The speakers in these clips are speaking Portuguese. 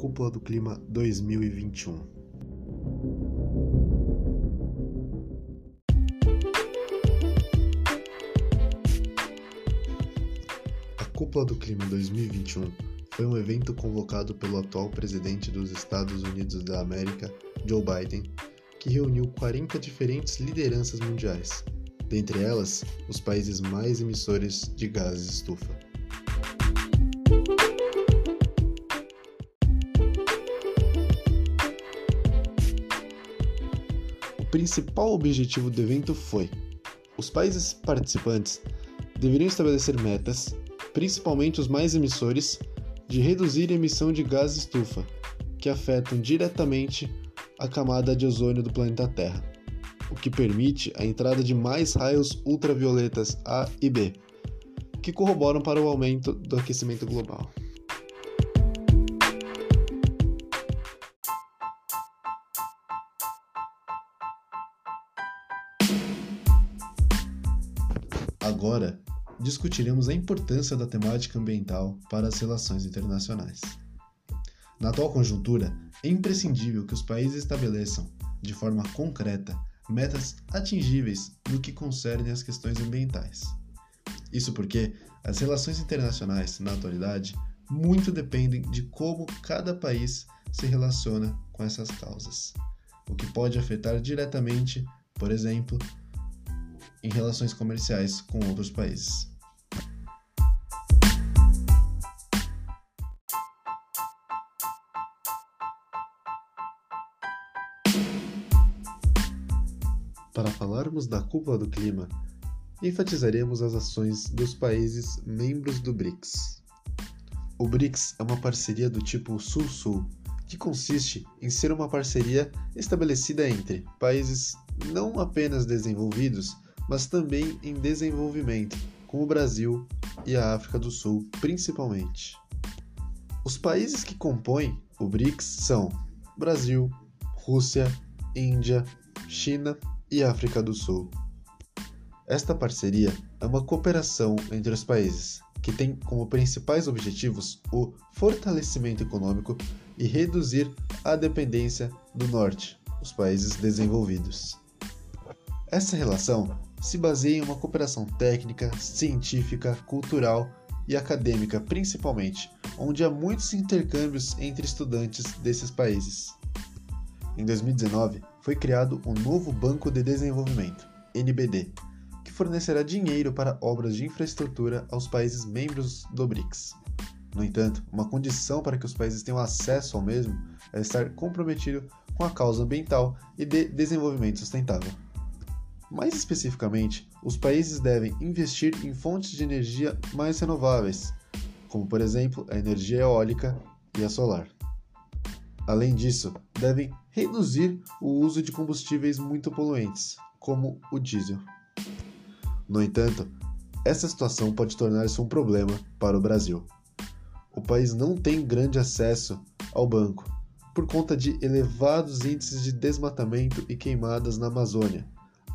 Cúpula do Clima 2021. A Cúpula do Clima 2021 foi um evento convocado pelo atual presidente dos Estados Unidos da América, Joe Biden, que reuniu 40 diferentes lideranças mundiais, dentre elas os países mais emissores de gases estufa. Principal objetivo do evento foi: os países participantes deveriam estabelecer metas, principalmente os mais emissores, de reduzir a emissão de gases estufa, que afetam diretamente a camada de ozônio do planeta Terra, o que permite a entrada de mais raios ultravioletas A e B, que corroboram para o aumento do aquecimento global. Agora, discutiremos a importância da temática ambiental para as relações internacionais. Na atual conjuntura, é imprescindível que os países estabeleçam, de forma concreta, metas atingíveis no que concerne às questões ambientais. Isso porque as relações internacionais, na atualidade, muito dependem de como cada país se relaciona com essas causas, o que pode afetar diretamente, por exemplo, em relações comerciais com outros países. Para falarmos da cúpula do clima, enfatizaremos as ações dos países membros do BRICS. O BRICS é uma parceria do tipo Sul-Sul, que consiste em ser uma parceria estabelecida entre países não apenas desenvolvidos, mas também em desenvolvimento, como o Brasil e a África do Sul, principalmente. Os países que compõem o BRICS são Brasil, Rússia, Índia, China e África do Sul. Esta parceria é uma cooperação entre os países que tem como principais objetivos o fortalecimento econômico e reduzir a dependência do Norte, os países desenvolvidos. Essa relação se baseia em uma cooperação técnica, científica, cultural e acadêmica, principalmente, onde há muitos intercâmbios entre estudantes desses países. Em 2019, foi criado o novo Banco de Desenvolvimento, NBD, que fornecerá dinheiro para obras de infraestrutura aos países membros do BRICS. No entanto, uma condição para que os países tenham acesso ao mesmo é estar comprometido com a causa ambiental e de desenvolvimento sustentável. Mais especificamente, os países devem investir em fontes de energia mais renováveis, como por exemplo a energia eólica e a solar. Além disso, devem reduzir o uso de combustíveis muito poluentes, como o diesel. No entanto, essa situação pode tornar-se um problema para o Brasil. O país não tem grande acesso ao banco por conta de elevados índices de desmatamento e queimadas na Amazônia,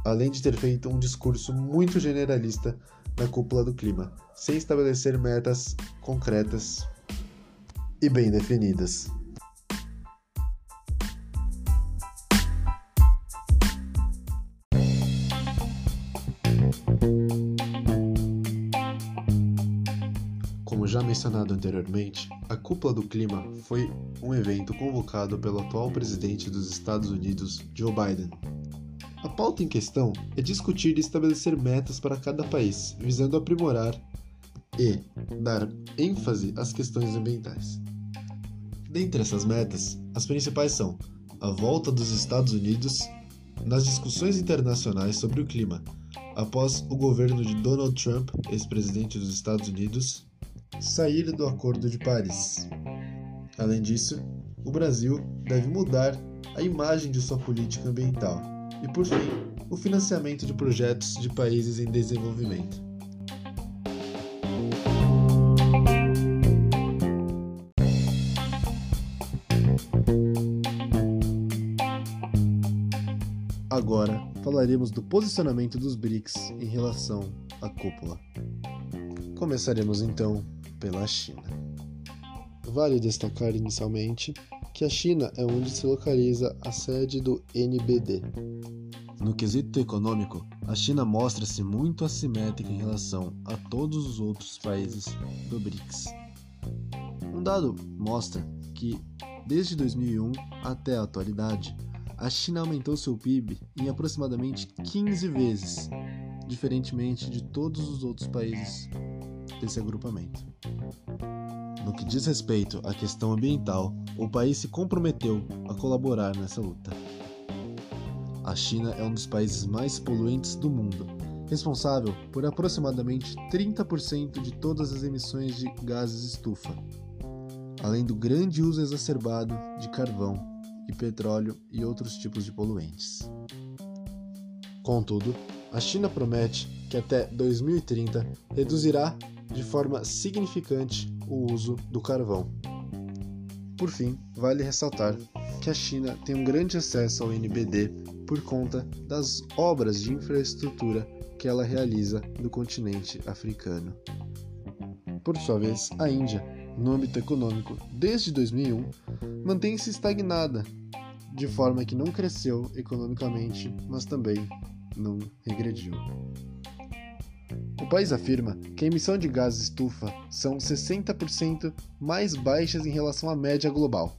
além de ter feito um discurso muito generalista na cúpula do clima, sem estabelecer metas concretas e bem definidas. Como já mencionado anteriormente, a Cúpula do Clima foi um evento convocado pelo atual presidente dos Estados Unidos, Joe Biden. A pauta em questão é discutir e estabelecer metas para cada país, visando aprimorar e dar ênfase às questões ambientais. Dentre essas metas, as principais são a volta dos Estados Unidos nas discussões internacionais sobre o clima, após o governo de Donald Trump, ex-presidente dos Estados Unidos, sair do Acordo de Paris. Além disso, o Brasil deve mudar a imagem de sua política ambiental e, por fim, o financiamento de projetos de países em desenvolvimento. Agora falaremos do posicionamento dos BRICS em relação à cúpula. Começaremos então pela China. vale destacar inicialmente que a China é onde se localiza a sede do NBD. No quesito econômico, a China mostra-se muito assimétrica em relação a todos os outros países do BRICS. Um dado mostra que, desde 2001 até a atualidade, a China aumentou seu PIB em aproximadamente 15 vezes, diferentemente de todos os outros países desse agrupamento. No que diz respeito à questão ambiental, o país se comprometeu a colaborar nessa luta. A China é um dos países mais poluentes do mundo, responsável por aproximadamente 30% de todas as emissões de gases estufa, além do grande uso exacerbado de carvão e petróleo e outros tipos de poluentes. Contudo, a China promete que até 2030 reduzirá de forma significante o uso do carvão. Por fim, vale ressaltar que a China tem um grande acesso ao NBD por conta das obras de infraestrutura que ela realiza no continente africano. Por sua vez, a Índia, no âmbito econômico, desde 2001, mantém-se estagnada, de forma que não cresceu economicamente, mas também não regrediu. O país afirma que a emissão de gases estufa são 60% mais baixas em relação à média global.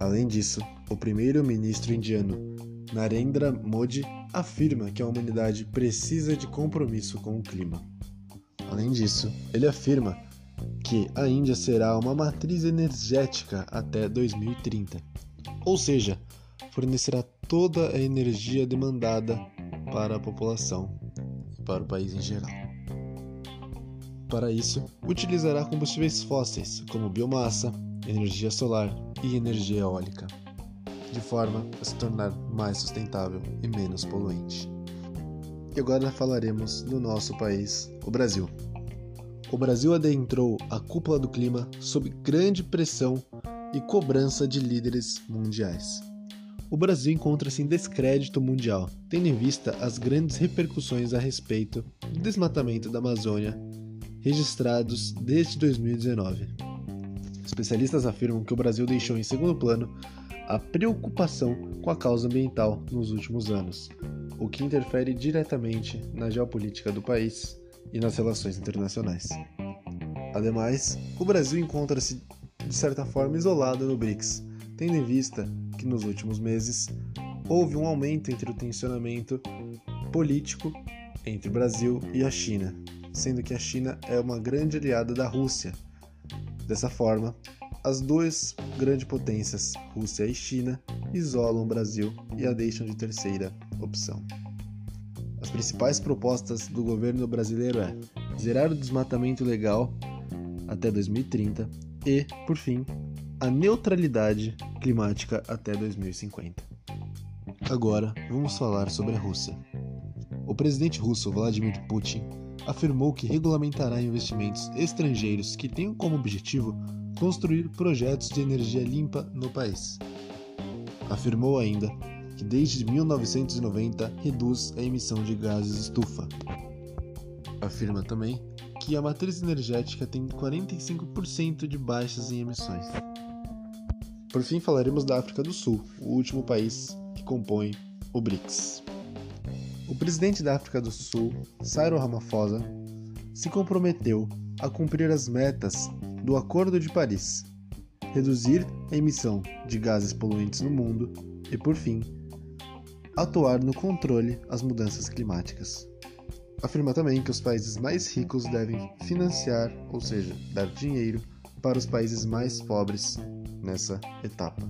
Além disso, o primeiro-ministro indiano Narendra Modi afirma que a humanidade precisa de compromisso com o clima. Além disso, ele afirma que a Índia será uma matriz energética até 2030, ou seja, fornecerá toda a energia demandada para a população para o país em geral. Para isso, utilizará combustíveis fósseis como biomassa, energia solar e energia eólica, de forma a se tornar mais sustentável e menos poluente. E agora falaremos do nosso país, o Brasil. O Brasil adentrou a cúpula do clima sob grande pressão e cobrança de líderes mundiais o Brasil encontra-se em descrédito mundial, tendo em vista as grandes repercussões a respeito do desmatamento da Amazônia registrados desde 2019. Especialistas afirmam que o Brasil deixou em segundo plano a preocupação com a causa ambiental nos últimos anos, o que interfere diretamente na geopolítica do país e nas relações internacionais. Ademais, o Brasil encontra-se de certa forma isolado no BRICS, tendo em vista que nos últimos meses houve um aumento entre o tensionamento político entre o Brasil e a China, sendo que a China é uma grande aliada da Rússia. Dessa forma, as duas grandes potências, Rússia e China, isolam o Brasil e a deixam de terceira opção. As principais propostas do governo brasileiro é zerar o desmatamento legal até 2030 e, por fim, a neutralidade climática até 2050. Agora, vamos falar sobre a Rússia. O presidente russo Vladimir Putin afirmou que regulamentará investimentos estrangeiros que tenham como objetivo construir projetos de energia limpa no país. Afirmou ainda que desde 1990 reduz a emissão de gases estufa. Afirma também que a matriz energética tem 45% de baixas em emissões. Por fim, falaremos da África do Sul, o último país que compõe o BRICS. O presidente da África do Sul, Cyril Ramaphosa, se comprometeu a cumprir as metas do Acordo de Paris, reduzir a emissão de gases poluentes no mundo e, por fim, atuar no controle às mudanças climáticas. Afirma também que os países mais ricos devem financiar, ou seja, dar dinheiro para os países mais pobres nessa etapa.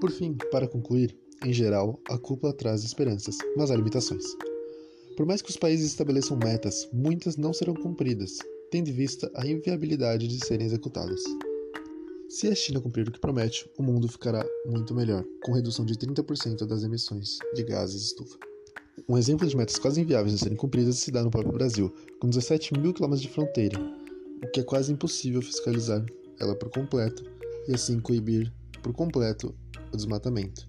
Por fim, para concluir, em geral, a cúpula traz esperanças, mas há limitações. Por mais que os países estabeleçam metas, muitas não serão cumpridas, tendo em vista a inviabilidade de serem executadas. Se a China cumprir o que promete, o mundo ficará muito melhor, com redução de 30% das emissões de gases de estufa. Um exemplo de metas quase inviáveis de serem cumpridas se dá no próprio Brasil, com 17 mil quilômetros de fronteira, o que é quase impossível fiscalizar ela por completo e assim coibir por completo o desmatamento,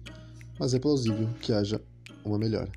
mas é plausível que haja uma melhora.